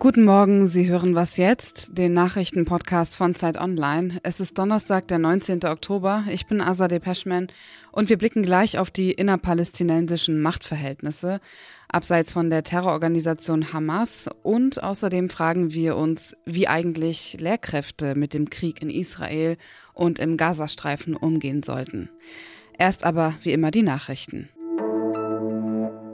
Guten Morgen, Sie hören was jetzt, den Nachrichtenpodcast von Zeit Online. Es ist Donnerstag, der 19. Oktober. Ich bin Azadeh Peschman und wir blicken gleich auf die innerpalästinensischen Machtverhältnisse, abseits von der Terrororganisation Hamas und außerdem fragen wir uns, wie eigentlich Lehrkräfte mit dem Krieg in Israel und im Gazastreifen umgehen sollten. Erst aber wie immer die Nachrichten.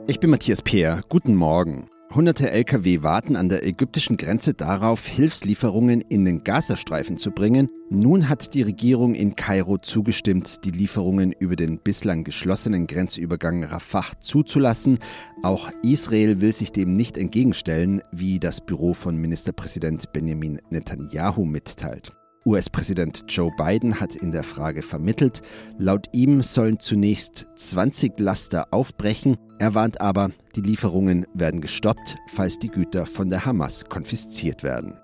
Ich bin Matthias Peer. Guten Morgen. Hunderte Lkw warten an der ägyptischen Grenze darauf, Hilfslieferungen in den Gazastreifen zu bringen. Nun hat die Regierung in Kairo zugestimmt, die Lieferungen über den bislang geschlossenen Grenzübergang Rafah zuzulassen. Auch Israel will sich dem nicht entgegenstellen, wie das Büro von Ministerpräsident Benjamin Netanyahu mitteilt. US-Präsident Joe Biden hat in der Frage vermittelt. Laut ihm sollen zunächst 20 Laster aufbrechen. Er warnt aber, die Lieferungen werden gestoppt, falls die Güter von der Hamas konfisziert werden.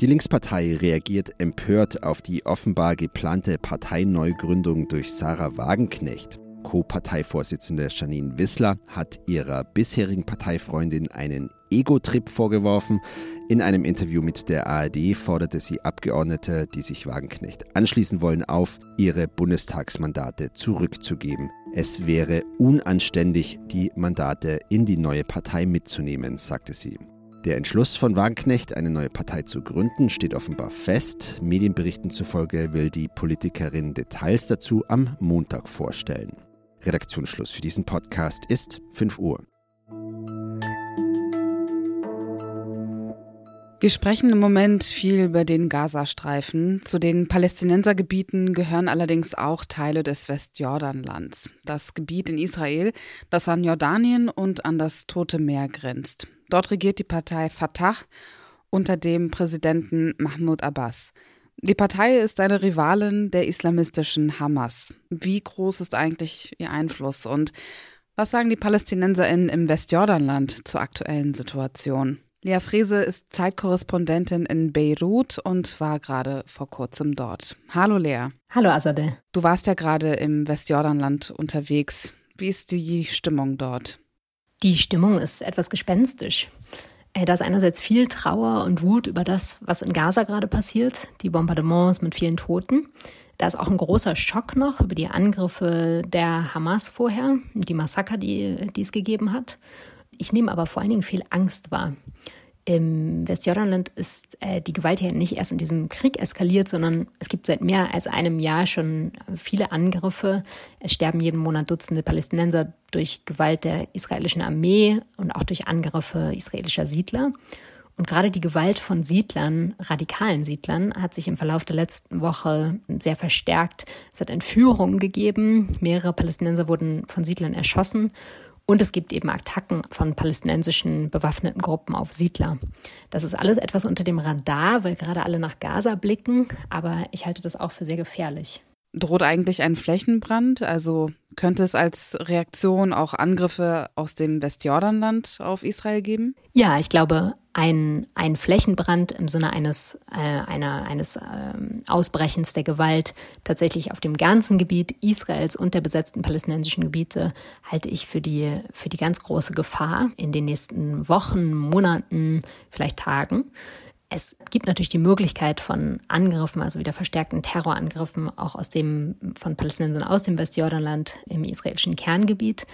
Die Linkspartei reagiert empört auf die offenbar geplante Parteineugründung durch Sarah Wagenknecht. Co-Parteivorsitzende Janine Wissler hat ihrer bisherigen Parteifreundin einen Ego-Trip vorgeworfen. In einem Interview mit der ARD forderte sie Abgeordnete, die sich Wagenknecht anschließen wollen, auf, ihre Bundestagsmandate zurückzugeben. Es wäre unanständig, die Mandate in die neue Partei mitzunehmen, sagte sie. Der Entschluss von Wagenknecht, eine neue Partei zu gründen, steht offenbar fest. Medienberichten zufolge will die Politikerin Details dazu am Montag vorstellen. Redaktionsschluss für diesen Podcast ist 5 Uhr. Wir sprechen im Moment viel über den Gazastreifen. Zu den Palästinensergebieten gehören allerdings auch Teile des Westjordanlands. Das Gebiet in Israel, das an Jordanien und an das Tote Meer grenzt. Dort regiert die Partei Fatah unter dem Präsidenten Mahmoud Abbas. Die Partei ist eine Rivalin der islamistischen Hamas. Wie groß ist eigentlich ihr Einfluss und was sagen die PalästinenserInnen im Westjordanland zur aktuellen Situation? Lea Frese ist Zeitkorrespondentin in Beirut und war gerade vor kurzem dort. Hallo Lea. Hallo Azadeh. Du warst ja gerade im Westjordanland unterwegs. Wie ist die Stimmung dort? Die Stimmung ist etwas gespenstisch. Äh, da ist einerseits viel Trauer und Wut über das, was in Gaza gerade passiert, die Bombardements mit vielen Toten. Da ist auch ein großer Schock noch über die Angriffe der Hamas vorher, die Massaker, die, die es gegeben hat. Ich nehme aber vor allen Dingen viel Angst wahr. Im Westjordanland ist äh, die Gewalt ja nicht erst in diesem Krieg eskaliert, sondern es gibt seit mehr als einem Jahr schon viele Angriffe. Es sterben jeden Monat Dutzende Palästinenser durch Gewalt der israelischen Armee und auch durch Angriffe israelischer Siedler. Und gerade die Gewalt von Siedlern, radikalen Siedlern, hat sich im Verlauf der letzten Woche sehr verstärkt. Es hat Entführungen gegeben. Mehrere Palästinenser wurden von Siedlern erschossen. Und es gibt eben Attacken von palästinensischen bewaffneten Gruppen auf Siedler. Das ist alles etwas unter dem Radar, weil gerade alle nach Gaza blicken. Aber ich halte das auch für sehr gefährlich. Droht eigentlich ein Flächenbrand? Also könnte es als Reaktion auch Angriffe aus dem Westjordanland auf Israel geben? Ja, ich glaube, ein, ein Flächenbrand im Sinne eines, äh, einer, eines äh, Ausbrechens der Gewalt tatsächlich auf dem ganzen Gebiet Israels und der besetzten palästinensischen Gebiete halte ich für die, für die ganz große Gefahr in den nächsten Wochen, Monaten, vielleicht Tagen. Es gibt natürlich die Möglichkeit von Angriffen, also wieder verstärkten Terrorangriffen, auch aus dem, von Palästinensern aus dem Westjordanland im israelischen Kerngebiet.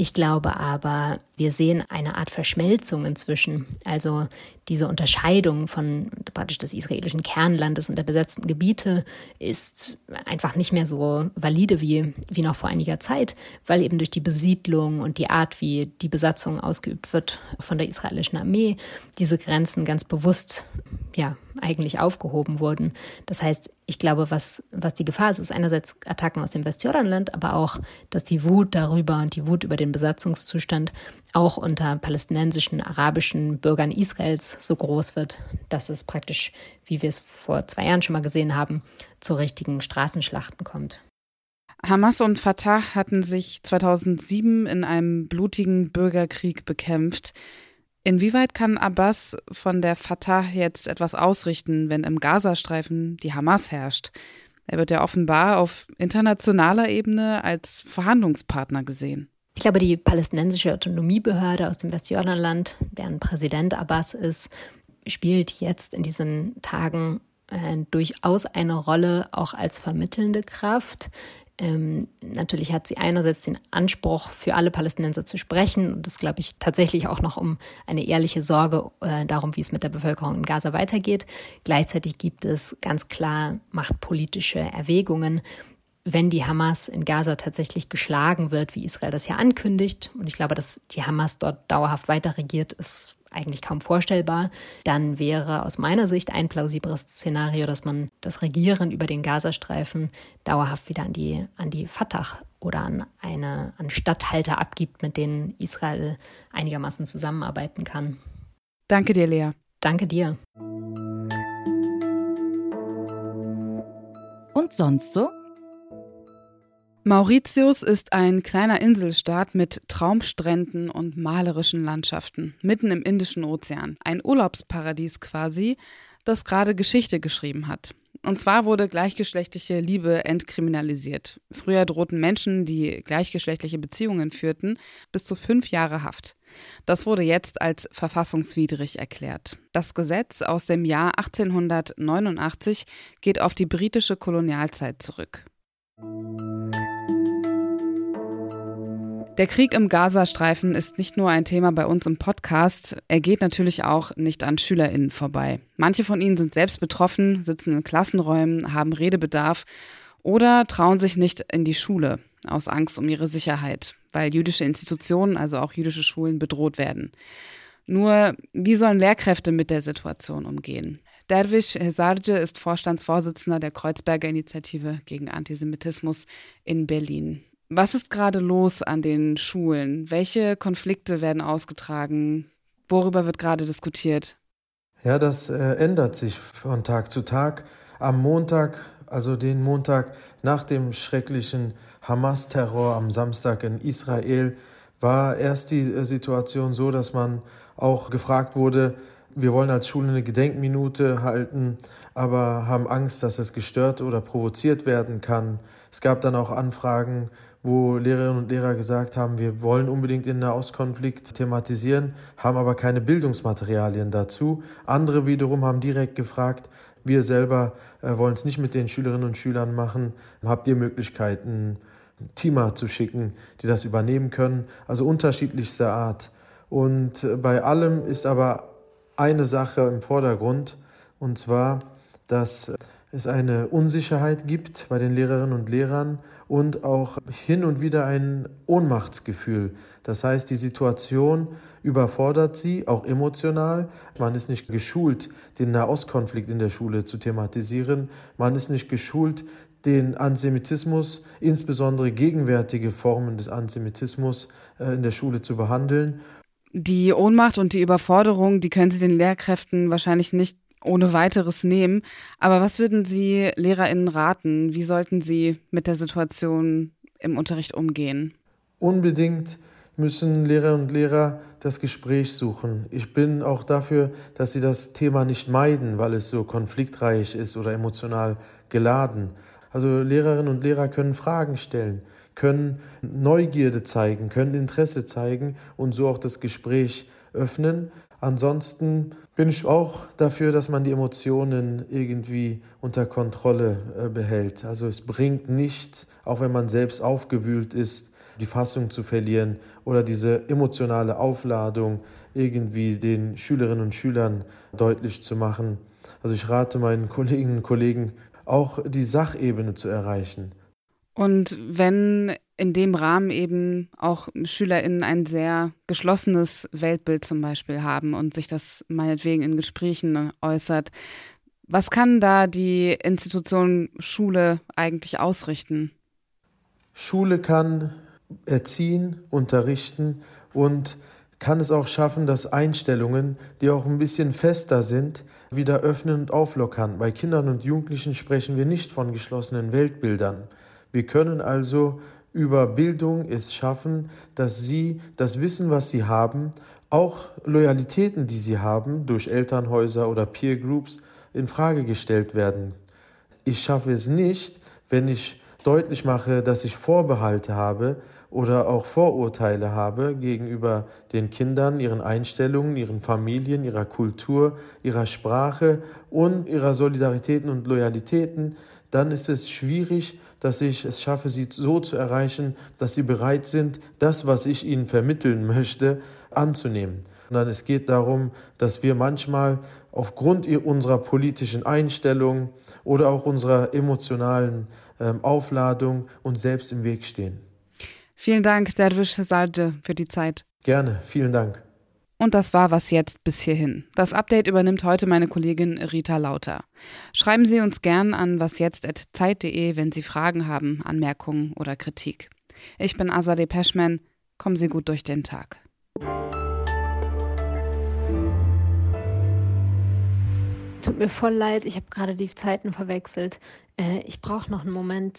Ich glaube aber, wir sehen eine Art Verschmelzung inzwischen. Also diese Unterscheidung von praktisch des israelischen Kernlandes und der besetzten Gebiete ist einfach nicht mehr so valide wie, wie noch vor einiger Zeit, weil eben durch die Besiedlung und die Art, wie die Besatzung ausgeübt wird von der israelischen Armee, diese Grenzen ganz bewusst ja, eigentlich aufgehoben wurden. Das heißt, ich glaube, was, was die Gefahr ist, ist einerseits Attacken aus dem Westjordanland, aber auch, dass die Wut darüber und die Wut über den Besatzungszustand auch unter palästinensischen, arabischen Bürgern Israels so groß wird, dass es praktisch, wie wir es vor zwei Jahren schon mal gesehen haben, zu richtigen Straßenschlachten kommt. Hamas und Fatah hatten sich 2007 in einem blutigen Bürgerkrieg bekämpft. Inwieweit kann Abbas von der Fatah jetzt etwas ausrichten, wenn im Gazastreifen die Hamas herrscht? Er wird ja offenbar auf internationaler Ebene als Verhandlungspartner gesehen. Ich glaube, die palästinensische Autonomiebehörde aus dem Westjordanland, deren Präsident Abbas ist, spielt jetzt in diesen Tagen äh, durchaus eine Rolle auch als vermittelnde Kraft. Ähm, natürlich hat sie einerseits den Anspruch, für alle Palästinenser zu sprechen und das glaube ich tatsächlich auch noch um eine ehrliche Sorge äh, darum, wie es mit der Bevölkerung in Gaza weitergeht. Gleichzeitig gibt es ganz klar machtpolitische Erwägungen. Wenn die Hamas in Gaza tatsächlich geschlagen wird, wie Israel das ja ankündigt, und ich glaube, dass die Hamas dort dauerhaft weiter regiert, ist eigentlich kaum vorstellbar, dann wäre aus meiner Sicht ein plausibles Szenario, dass man das Regieren über den Gazastreifen dauerhaft wieder an die, an die Fatah oder an eine an Statthalter abgibt, mit denen Israel einigermaßen zusammenarbeiten kann. Danke dir, Lea. Danke dir. Und sonst so? Mauritius ist ein kleiner Inselstaat mit Traumstränden und malerischen Landschaften, mitten im Indischen Ozean. Ein Urlaubsparadies quasi, das gerade Geschichte geschrieben hat. Und zwar wurde gleichgeschlechtliche Liebe entkriminalisiert. Früher drohten Menschen, die gleichgeschlechtliche Beziehungen führten, bis zu fünf Jahre Haft. Das wurde jetzt als verfassungswidrig erklärt. Das Gesetz aus dem Jahr 1889 geht auf die britische Kolonialzeit zurück. Der Krieg im Gazastreifen ist nicht nur ein Thema bei uns im Podcast, er geht natürlich auch nicht an Schülerinnen vorbei. Manche von ihnen sind selbst betroffen, sitzen in Klassenräumen, haben Redebedarf oder trauen sich nicht in die Schule aus Angst um ihre Sicherheit, weil jüdische Institutionen, also auch jüdische Schulen, bedroht werden. Nur, wie sollen Lehrkräfte mit der Situation umgehen? Derwisch Hesarje ist Vorstandsvorsitzender der Kreuzberger Initiative gegen Antisemitismus in Berlin. Was ist gerade los an den Schulen? Welche Konflikte werden ausgetragen? Worüber wird gerade diskutiert? Ja, das äh, ändert sich von Tag zu Tag. Am Montag, also den Montag nach dem schrecklichen Hamas-Terror am Samstag in Israel, war erst die äh, Situation so, dass man auch gefragt wurde, wir wollen als Schule eine Gedenkminute halten, aber haben Angst, dass es gestört oder provoziert werden kann. Es gab dann auch Anfragen wo Lehrerinnen und Lehrer gesagt haben, wir wollen unbedingt den Nahostkonflikt thematisieren, haben aber keine Bildungsmaterialien dazu. Andere wiederum haben direkt gefragt, wir selber äh, wollen es nicht mit den Schülerinnen und Schülern machen. Habt ihr Möglichkeiten, Teamer zu schicken, die das übernehmen können? Also unterschiedlichster Art. Und äh, bei allem ist aber eine Sache im Vordergrund, und zwar, dass es eine Unsicherheit gibt bei den Lehrerinnen und Lehrern und auch hin und wieder ein Ohnmachtsgefühl. Das heißt, die Situation überfordert sie, auch emotional. Man ist nicht geschult, den Nahostkonflikt in der Schule zu thematisieren. Man ist nicht geschult, den Antisemitismus, insbesondere gegenwärtige Formen des Antisemitismus äh, in der Schule zu behandeln. Die Ohnmacht und die Überforderung, die können Sie den Lehrkräften wahrscheinlich nicht ohne weiteres nehmen. Aber was würden Sie LehrerInnen raten? Wie sollten sie mit der Situation im Unterricht umgehen? Unbedingt müssen Lehrer und Lehrer das Gespräch suchen. Ich bin auch dafür, dass sie das Thema nicht meiden, weil es so konfliktreich ist oder emotional geladen. Also Lehrerinnen und Lehrer können Fragen stellen, können Neugierde zeigen, können Interesse zeigen und so auch das Gespräch öffnen. Ansonsten bin ich auch dafür, dass man die Emotionen irgendwie unter Kontrolle äh, behält. Also es bringt nichts, auch wenn man selbst aufgewühlt ist, die Fassung zu verlieren oder diese emotionale Aufladung irgendwie den Schülerinnen und Schülern deutlich zu machen. Also ich rate meinen Kolleginnen und Kollegen, auch die Sachebene zu erreichen. Und wenn in dem Rahmen eben auch SchülerInnen ein sehr geschlossenes Weltbild zum Beispiel haben und sich das meinetwegen in Gesprächen äußert. Was kann da die Institution Schule eigentlich ausrichten? Schule kann erziehen, unterrichten und kann es auch schaffen, dass Einstellungen, die auch ein bisschen fester sind, wieder öffnen und auflockern. Bei Kindern und Jugendlichen sprechen wir nicht von geschlossenen Weltbildern. Wir können also über Bildung es schaffen, dass sie das Wissen, was sie haben, auch Loyalitäten, die sie haben, durch Elternhäuser oder Peer Groups in Frage gestellt werden. Ich schaffe es nicht, wenn ich deutlich mache, dass ich Vorbehalte habe oder auch Vorurteile habe gegenüber den Kindern, ihren Einstellungen, ihren Familien, ihrer Kultur, ihrer Sprache und ihrer Solidaritäten und Loyalitäten, dann ist es schwierig, dass ich es schaffe, sie so zu erreichen, dass sie bereit sind, das, was ich ihnen vermitteln möchte, anzunehmen. Sondern es geht darum, dass wir manchmal aufgrund unserer politischen Einstellung oder auch unserer emotionalen ähm, Aufladung uns selbst im Weg stehen. Vielen Dank, Derwisch Salde, für die Zeit. Gerne, vielen Dank. Und das war was jetzt bis hierhin. Das Update übernimmt heute meine Kollegin Rita Lauter. Schreiben Sie uns gern an wasjetzt.zeit.de, wenn Sie Fragen haben, Anmerkungen oder Kritik. Ich bin Azadeh Peschman. Kommen Sie gut durch den Tag. Tut mir voll leid, ich habe gerade die Zeiten verwechselt. Äh, ich brauche noch einen Moment.